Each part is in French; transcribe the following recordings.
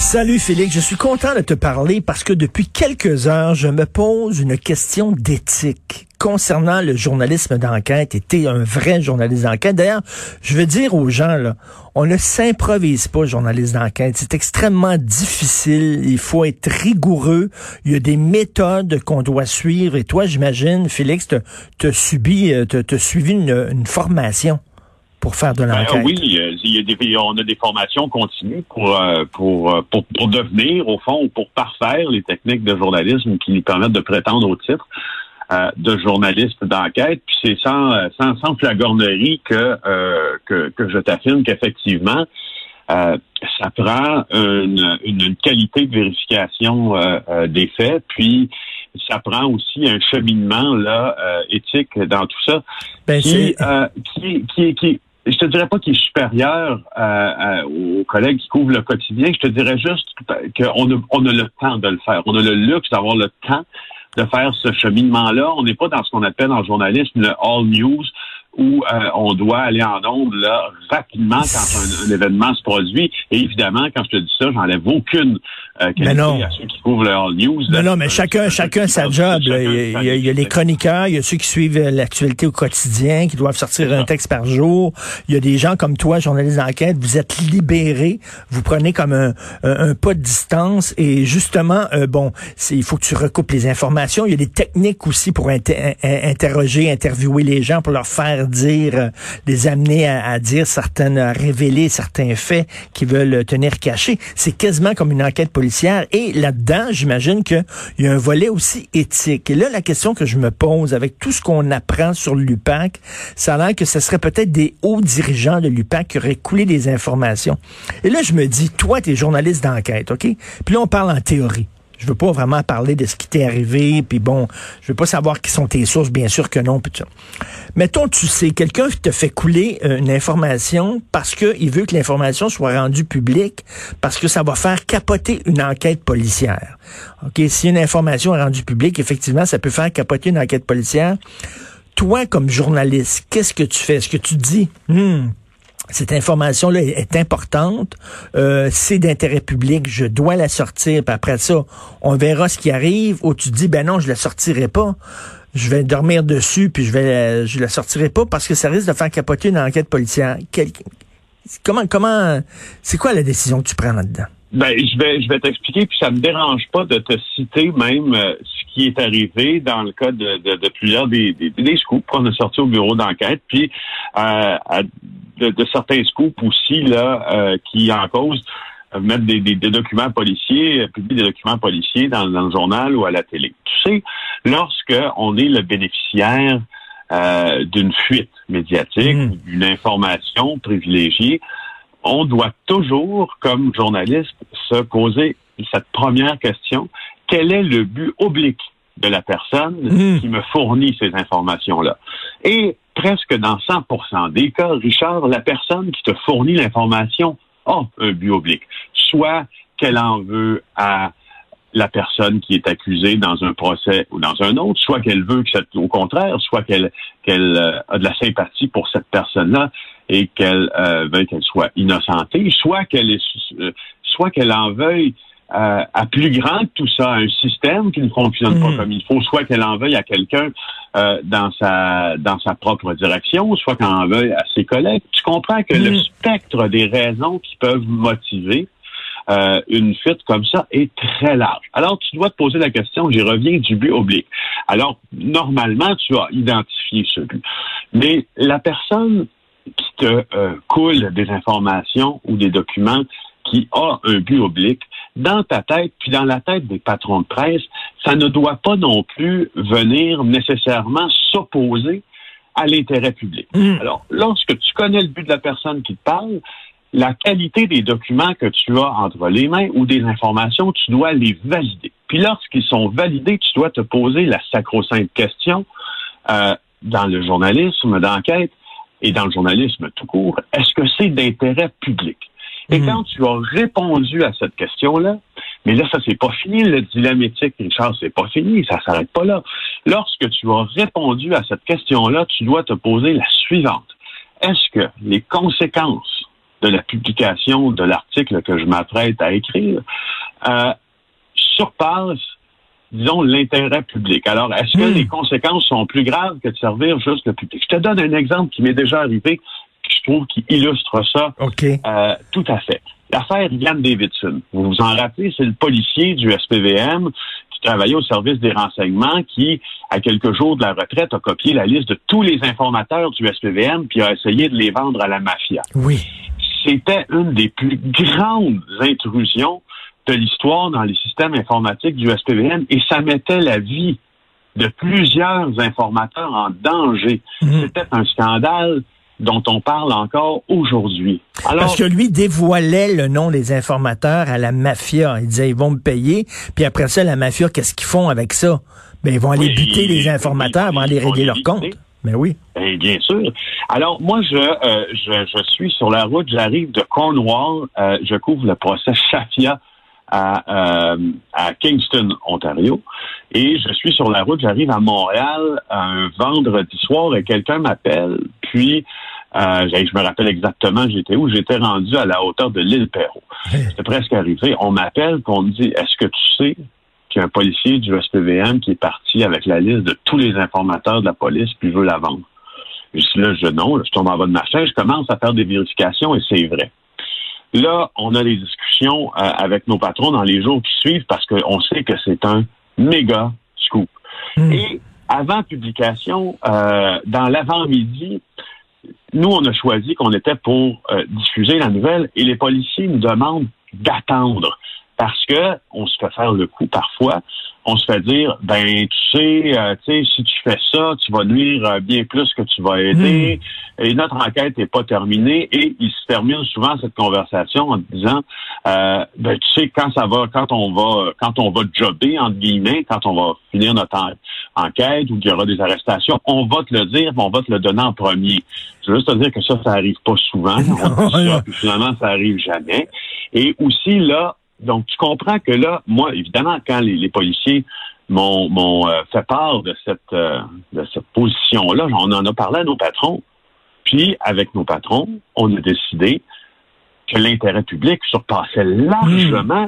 Salut Félix, je suis content de te parler parce que depuis quelques heures, je me pose une question d'éthique concernant le journalisme d'enquête. Et t'es un vrai journaliste d'enquête. D'ailleurs, je veux dire aux gens, là, on ne s'improvise pas journaliste d'enquête. C'est extrêmement difficile. Il faut être rigoureux. Il y a des méthodes qu'on doit suivre. Et toi, j'imagine, Félix, tu subi, t'as suivi une, une formation pour faire de l'enquête. Ben, oui, il y a des, on a des formations continues pour, euh, pour, euh, pour, pour, devenir, au fond, ou pour parfaire les techniques de journalisme qui nous permettent de prétendre au titre euh, de journaliste d'enquête. Puis c'est sans, sans, sans flagornerie que, que, que je t'affirme qu'effectivement, ça prend une, une, qualité de vérification des faits, puis ça prend aussi un cheminement là éthique dans tout ça ben qui, qui, qui, qui, je te dirais pas qu'il est supérieur euh, aux collègues qui couvrent le quotidien. Je te dirais juste qu'on a, on a le temps de le faire. On a le luxe d'avoir le temps de faire ce cheminement-là. On n'est pas dans ce qu'on appelle en journalisme le all news où euh, on doit aller en onde là, rapidement quand un, événement se produit. Et évidemment, quand je te dis ça, j'enlève aucune euh, qualité non. à ceux qui couvrent le All News. Non, non, mais chacun, chacun sa job. Chacun, il, y a, il, y a, les chroniqueurs, il y a ceux qui suivent l'actualité au quotidien, qui doivent sortir un texte par jour. Il y a des gens comme toi, journalistes d'enquête, vous êtes libérés, vous prenez comme un, un, un pas de distance et justement, euh, bon, il faut que tu recoupes les informations. Il y a des techniques aussi pour inter interroger, interviewer les gens, pour leur faire dire, euh, les amener à, à, dire certaines, à révéler certains faits qu'ils veulent tenir cachés. C'est quasiment comme une enquête Et là-dedans, j'imagine qu'il y a un volet aussi éthique. Et là, la question que je me pose avec tout ce qu'on apprend sur l'UPAC, ça a l'air que ce serait peut-être des hauts dirigeants de l'UPAC qui auraient coulé des informations. Et là, je me dis, toi, tu es journaliste d'enquête, OK? Puis là, on parle en théorie. Je veux pas vraiment parler de ce qui t'est arrivé, puis bon, je veux pas savoir qui sont tes sources, bien sûr que non, puis ça. Mettons, tu sais, quelqu'un te fait couler euh, une information parce qu'il veut que l'information soit rendue publique, parce que ça va faire capoter une enquête policière. OK, si une information est rendue publique, effectivement, ça peut faire capoter une enquête policière. Toi, comme journaliste, qu'est-ce que tu fais? Est-ce que tu dis, hmm, cette information-là est importante, euh, c'est d'intérêt public, je dois la sortir, puis après ça, on verra ce qui arrive, ou tu dis, ben non, je la sortirai pas, je vais dormir dessus, puis je vais je la sortirai pas parce que ça risque de faire capoter une enquête policière. Quel, comment, comment, c'est quoi la décision que tu prends là-dedans? Ben, je vais, je vais t'expliquer, puis ça me dérange pas de te citer même euh, ce qui est arrivé dans le cas de, de, de plusieurs des, des, des scoops qu'on a sortis au bureau d'enquête, puis euh, de, de, certains scoops aussi là euh, qui en cause euh, mettre des, des, des, documents policiers, publier des documents policiers dans, dans, le journal ou à la télé. Tu sais, lorsque on est le bénéficiaire euh, d'une fuite médiatique, mmh. d'une information privilégiée, on doit toujours, comme journaliste, se poser cette première question. Quel est le but oblique de la personne mmh. qui me fournit ces informations-là? Et presque dans 100% des cas, Richard, la personne qui te fournit l'information a un but oblique. Soit qu'elle en veut à la personne qui est accusée dans un procès ou dans un autre, soit qu'elle veut que au contraire, soit qu'elle euh, a de la sympathie pour cette personne-là et qu'elle euh, veuille qu'elle soit innocentée, soit qu'elle est euh, soit qu'elle en veuille euh, à plus grand que tout ça, un système qui ne fonctionne mmh. pas comme il faut, soit qu'elle en veuille à quelqu'un euh, dans sa dans sa propre direction, soit qu'elle en veuille à ses collègues. Tu comprends que mmh. le spectre des raisons qui peuvent motiver euh, une fuite comme ça est très large. Alors, tu dois te poser la question, j'y reviens, du but oblique. Alors, normalement, tu as identifié ce but. Mais la personne qui te euh, coule des informations ou des documents qui a un but oblique, dans ta tête, puis dans la tête des patrons de presse, ça ne doit pas non plus venir nécessairement s'opposer à l'intérêt public. Mm. Alors, lorsque tu connais le but de la personne qui te parle, la qualité des documents que tu as entre les mains ou des informations, tu dois les valider. Puis lorsqu'ils sont validés, tu dois te poser la sacro-sainte question euh, dans le journalisme d'enquête et dans le journalisme tout court, est-ce que c'est d'intérêt public? Et Mhm. quand tu as répondu à cette question-là, mais là, ça, c'est pas fini, le dilemme éthique, Richard, c'est pas fini, ça s'arrête pas là. Lorsque tu as répondu à cette question-là, tu dois te poser la suivante. Est-ce que les conséquences de la publication de l'article que je m'apprête à écrire euh, surpassent, disons, l'intérêt public? Alors, est-ce que Hmm. les conséquences sont plus graves que de servir juste le public? Je te donne un exemple qui m'est déjà arrivé, je trouve qui illustre ça euh, tout à fait. L'affaire Yann Davidson. Vous vous en rappelez, c'est le policier du SPVM qui travaillait au service des renseignements qui, à quelques jours de la retraite, a copié la liste de tous les informateurs du SPVM puis a essayé de les vendre à la mafia. Oui. C'était une des plus grandes intrusions de l'histoire dans les systèmes informatiques du SPVM et ça mettait la vie de plusieurs informateurs en danger. Mhm. C'était un scandale dont on parle encore aujourd'hui. Alors, Parce que lui dévoilait le nom des informateurs à la mafia. Il disait, ils vont me payer. Puis après ça, la mafia, qu'est-ce qu'ils font avec ça? Ben, ils vont aller Oui, buter les informateurs, ils vont aller régler les leur buter. compte. Ben oui. Ben, bien sûr. Alors, moi, je, euh, je, je suis sur la route, j'arrive de Cornwall, euh, je couvre le procès Shafia à, euh, à Kingston, Ontario, et je suis sur la route, j'arrive à Montréal un vendredi soir et quelqu'un m'appelle, puis euh, je me rappelle exactement j'étais où, j'étais rendu à la hauteur de l'île Perrault. C'était presque arrivé. On m'appelle, qu'on me dit, est-ce que tu sais qu'il y a un policier du SPVM qui est parti avec la liste de tous les informateurs de la police, puis veut la vendre? Je dis là, je non, là, je tombe en bas de ma chaise, je commence à faire des vérifications et c'est vrai. Là, on a des discussions euh, avec nos patrons dans les jours qui suivent parce qu'on sait que c'est un méga scoop. Hmm. Et avant publication, euh, dans l'avant-midi, nous, on a choisi qu'on était pour euh, diffuser la nouvelle et les policiers nous demandent d'attendre parce que on se fait faire le coup parfois. On se fait dire, ben tu sais, euh, tu sais, si tu fais ça, tu vas nuire euh, bien plus que tu vas aider. Et notre enquête n'est pas terminée. Et il se termine souvent cette conversation en disant, euh, ben tu sais, quand ça va, quand on va, quand on va jobber entre guillemets, quand on va finir notre en- enquête ou qu'il y aura des arrestations, on va te le dire, mais on va te le donner en premier. Je veux juste te dire que ça, ça arrive pas souvent. On dit ça, puis finalement, ça arrive jamais. Et aussi là, donc tu comprends que là, moi, évidemment, quand les, les policiers m'ont m'ont, euh, fait part de cette euh, de cette position-là, on en a parlé à nos patrons. Puis avec nos patrons, on a décidé que l'intérêt public surpassait largement,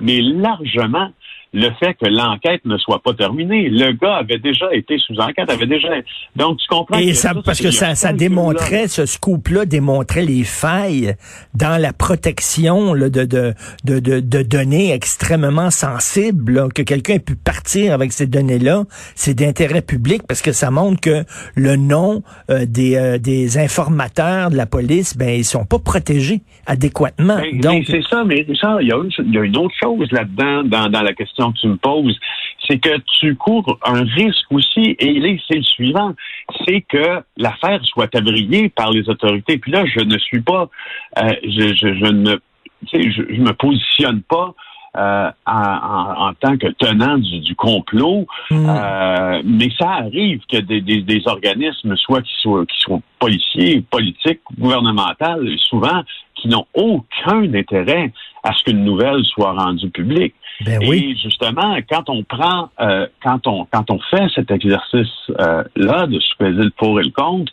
mais largement, le fait que l'enquête ne soit pas terminée. Le gars avait déjà été sous enquête, avait déjà. Donc tu comprends. Et que ça, parce que ça, ça démontrait, ce scoop-là démontrait les failles dans la protection là, de, de, de, de, données extrêmement sensibles, là, que quelqu'un ait pu partir avec ces données-là, c'est d'intérêt public parce que ça montre que le nom euh, des, euh, des informateurs de la police, ben ils sont pas protégés adéquatement. Ben, Donc, mais c'est ça, mais Richard, il y, a une, il y a une autre chose là-dedans, dans, dans la question que tu me poses, c'est que tu cours un risque aussi, et c'est le suivant, c'est que l'affaire soit abriée par les autorités. Puis là, je ne suis pas, euh, je, je, je ne, je, je me positionne pas euh, en, en, en tant que tenant du, du complot, hmm, euh, mais ça arrive que des, des, des organismes, soit qui soient, qui soient policiers, politiques, gouvernementales, souvent, qui n'ont aucun intérêt à ce qu'une nouvelle soit rendue publique. Ben oui. Et justement, quand on prend, euh, quand on quand on fait cet exercice euh, là de supposer le pour et le contre,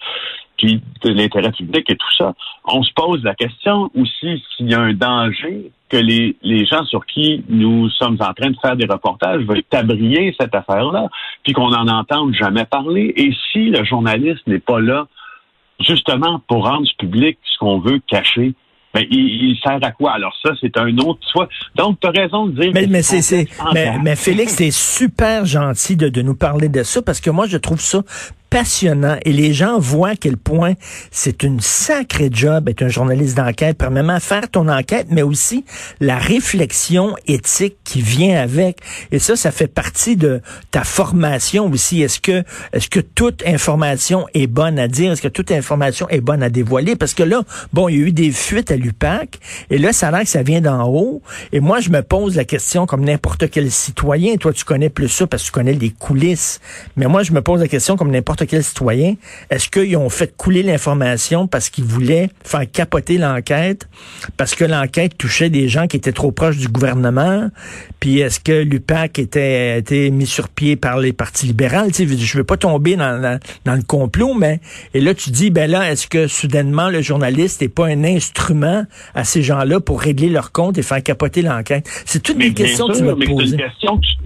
puis de l'intérêt public et tout ça, on se pose la question aussi s'il y a un danger que les, les gens sur qui nous sommes en train de faire des reportages veulent tabrier cette affaire-là, puis qu'on n'en entende jamais parler. Et si le journaliste n'est pas là, justement, pour rendre public ce qu'on veut cacher, ben, il, il sert à quoi? Alors ça, c'est un autre soit. Donc, tu as raison de dire Mais, mais c'est, c'est, mais, mais Félix, c'est super gentil de, de nous parler de ça parce que moi, je trouve ça passionnant et les gens voient à quel point c'est une sacrée job être un journaliste d'enquête, premièrement faire ton enquête, mais aussi la réflexion éthique qui vient avec. Et ça, ça fait partie de ta formation aussi. Est-ce que, est-ce que toute information est bonne à dire? Est-ce que toute information est bonne à dévoiler? Parce que là, bon, il y a eu des fuites à l'UPAC et là, ça a l'air que ça vient d'en haut. Et moi, je me pose la question comme n'importe quel citoyen. Toi, tu connais plus ça parce que tu connais les coulisses. Mais moi, je me pose la question comme n'importe quel citoyen. Est-ce qu'ils ont fait couler l'information parce qu'ils voulaient faire capoter l'enquête? Parce que l'enquête touchait des gens qui étaient trop proches du gouvernement? Puis est-ce que l'UPAC était, était mis sur pied par les partis libéraux? Tu sais, je veux pas tomber dans, dans, le complot, mais et là, tu dis, ben là, est-ce que soudainement le journaliste n'est pas un instrument à ces gens-là pour régler leur compte et faire capoter l'enquête? C'est toutes des questions que tu me poses.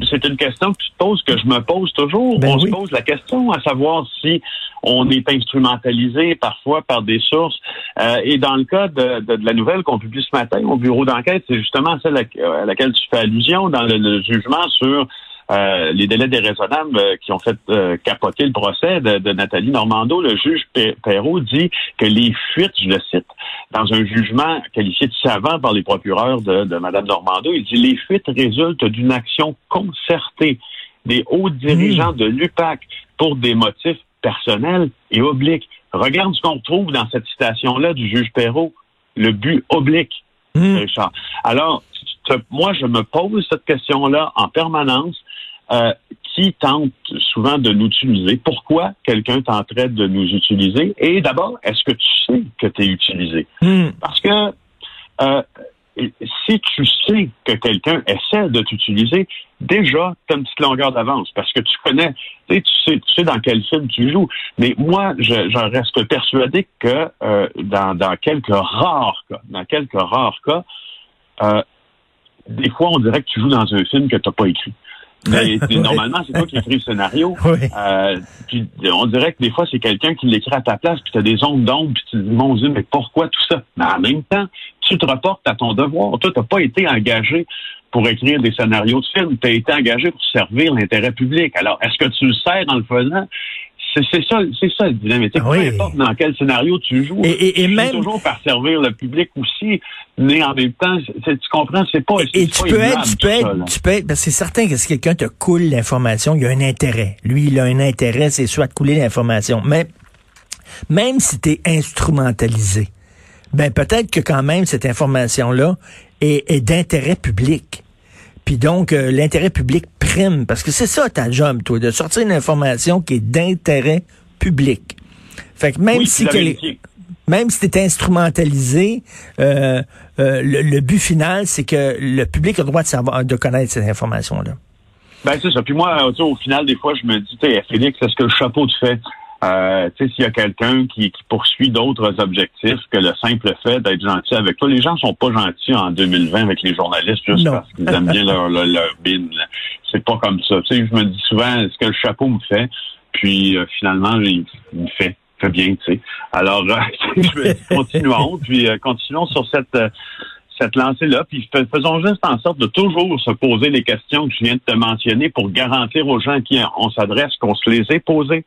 C'est une question que tu te poses, que je me pose toujours. Ben on se pose la question à savoir si on est instrumentalisé parfois par des sources. Euh, et dans le cas de, la nouvelle qu'on publie ce matin au bureau d'enquête, c'est justement celle à, laquelle tu fais allusion dans le, jugement sur euh, les délais déraisonnables euh, qui ont fait capoter le procès de, Nathalie Normando. Le juge Perrault dit que les fuites, je le cite, dans un jugement qualifié de savant par les procureurs de, de Mme Normando, il dit les fuites résultent d'une action concertée des hauts dirigeants mmh. de l'UPAC pour des motifs personnels et obliques. Regarde ce qu'on trouve dans cette citation-là du juge Perrault, le but oblique, mmh. Richard. Alors, moi, je me pose cette question-là en permanence. Euh, qui tente souvent de nous utiliser? Pourquoi quelqu'un tenterait de nous utiliser? Et d'abord, est-ce que tu sais que tu es utilisé? Mmh. Parce que euh, si tu sais que quelqu'un essaie de t'utiliser, déjà, tu as une petite longueur d'avance parce que tu connais, tu sais, tu sais dans quel film tu joues. Mais moi, je, reste persuadé que euh, dans, dans quelques rares cas, dans quelques rares cas, euh, des fois, on dirait que tu joues dans un film que tu n'as pas écrit. Mais normalement, c'est toi qui écris le scénario. Euh, puis on dirait que des fois, c'est quelqu'un qui l'écrit à ta place, puis tu as des ondes d'ombre, puis tu te dis, mon Dieu, mais pourquoi tout ça? Mais en même temps, tu te reportes à ton devoir. Toi, tu n'as pas été engagé pour écrire des scénarios de films. Tu as été engagé pour servir l'intérêt public. Alors, est-ce que tu le sers en le faisant? C'est ça, c'est ça le dilemme. Peu importe dans quel scénario tu joues, et, et, même toujours par servir le public aussi, mais en même temps, tu comprends, c'est pas. Et, tu, peux être, tu peux être, tu peux être, parce que c'est certain que si quelqu'un te coule l'information, il y a un intérêt. Lui, il a un intérêt, c'est soit de couler l'information. Mais même si tu es instrumentalisé, ben peut-être que quand même cette information-là est, est d'intérêt public. Puis donc, euh, l'intérêt public prime, parce que c'est ça ta job, toi, de sortir une information qui est d'intérêt public. Fait que même si même si tu instrumentalisé, euh, euh, le, but final, c'est que le public a le droit de savoir, de connaître cette information-là. Ben c'est ça. Puis moi, au final, des fois, je me dis, Félix, est-ce que le chapeau te fait? Euh, tu sais, s'il y a quelqu'un qui, poursuit d'autres objectifs que le simple fait d'être gentil avec toi, les gens sont pas gentils en 2020 avec les journalistes juste parce qu'ils aiment bien leur, leur, leur bin. C'est pas comme ça. Tu sais, je me dis souvent, est-ce que le chapeau me fait? Puis euh, finalement, il, me fait. Fait bien, tu sais. Alors, euh, continuons, puis continuons sur cette cette lancée-là, puis faisons juste en sorte de toujours se poser les questions que je viens de te mentionner pour garantir aux gens qui on s'adresse qu'on se les ait posées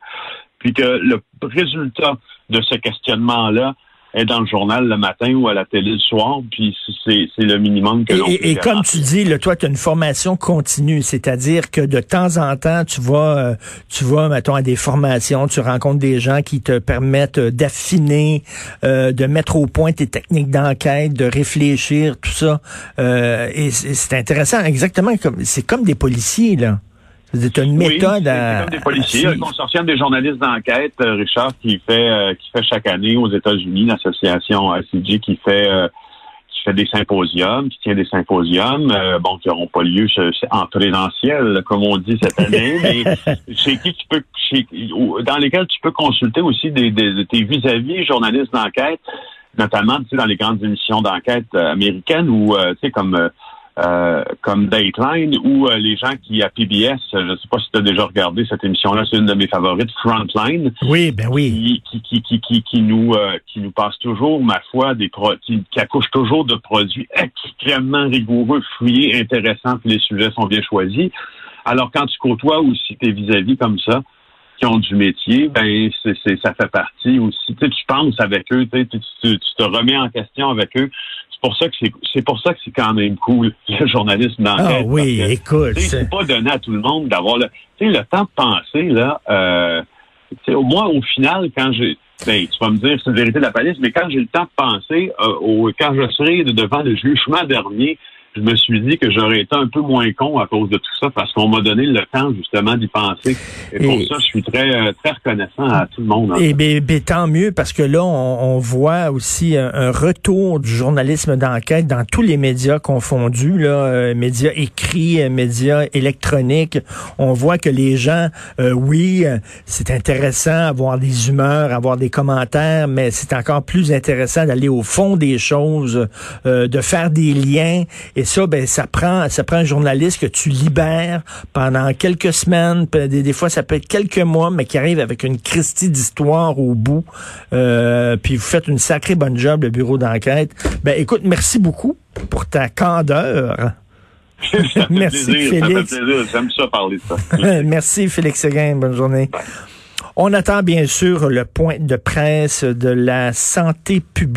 puis que le résultat de ce questionnement-là est dans le journal le matin ou à la télé le soir, puis c'est le minimum que l'on Et, et comme tu dis, le toi, tu as une formation continue, c'est-à-dire que de temps en temps, tu vas, euh, tu vas, mettons, à des formations, tu rencontres des gens qui te permettent d'affiner, euh, de mettre au point tes techniques d'enquête, de réfléchir, tout ça. Euh, et c'est intéressant, exactement comme c'est comme des policiers, là. C'est une méthode oui, à. Comme des policiers. Le consortium des journalistes d'enquête, euh, Richard, qui fait euh, qui fait chaque année aux États-Unis, l'association ACG qui fait euh, qui fait des symposiums, qui tient des symposiums, bon, qui n'auront pas lieu en présentiel, comme on dit cette année, mais chez qui tu peux dans lesquels tu peux consulter aussi des, des tes vis-à-vis journalistes d'enquête, notamment tu sais, dans les grandes émissions d'enquête américaines ou tu sais comme euh, comme Dateline ou euh, les gens qui à PBS, je ne sais pas si tu as déjà regardé cette émission-là, c'est une de mes favorites, Frontline. Oui, ben oui. Qui, qui, qui, qui, qui nous euh, qui nous passe toujours, ma foi, des qui, qui accouche toujours de produits extrêmement rigoureux, fouillés, intéressants, puis les sujets sont bien choisis. Alors quand tu côtoies aussi tes vis-à-vis comme ça, qui ont du métier, ben c'est, ça fait partie aussi. Tu sais, tu penses avec eux, tu, tu, te remets en question avec eux. C'est pour ça que c'est, c'est pour ça que c'est quand même cool le journalisme d'enquête. Ah oui, que, écoute. c'est- pas donné à tout le monde d'avoir le, tu sais, le temps de penser là. Euh, tu sais, au moins au final, quand j'ai ben, tu vas me dire c'est la vérité de la police, mais quand j'ai le temps de penser, euh, au, quand je serai devant le jugement dernier, je me suis dit que j'aurais été un peu moins con à cause de tout ça parce qu'on m'a donné le temps justement d'y penser. Et, pour ça, je suis très euh, très reconnaissant à tout le monde. Et ben, ben, tant mieux parce que là, on, on voit aussi un, un retour du journalisme d'enquête dans tous les médias confondus, là, euh, médias écrits, euh, médias électroniques. On voit que les gens, euh, oui, c'est intéressant avoir des humeurs, avoir des commentaires, mais c'est encore plus intéressant d'aller au fond des choses, euh, de faire des liens. Et ça, ben, ça prend, ça prend un journaliste que tu libères pendant quelques semaines, des, des fois ça peut être quelques mois, mais qui arrive avec une Christie d'histoire au bout. Euh, puis vous faites une sacrée bonne job, le bureau d'enquête. Ben, écoute, merci beaucoup pour ta candeur. Ça Merci, plaisir, Félix. Ça fait plaisir. J'aime ça parler de ça. Merci, Félix Seguin. Bonne journée. On attend bien sûr le point de presse de la santé publique.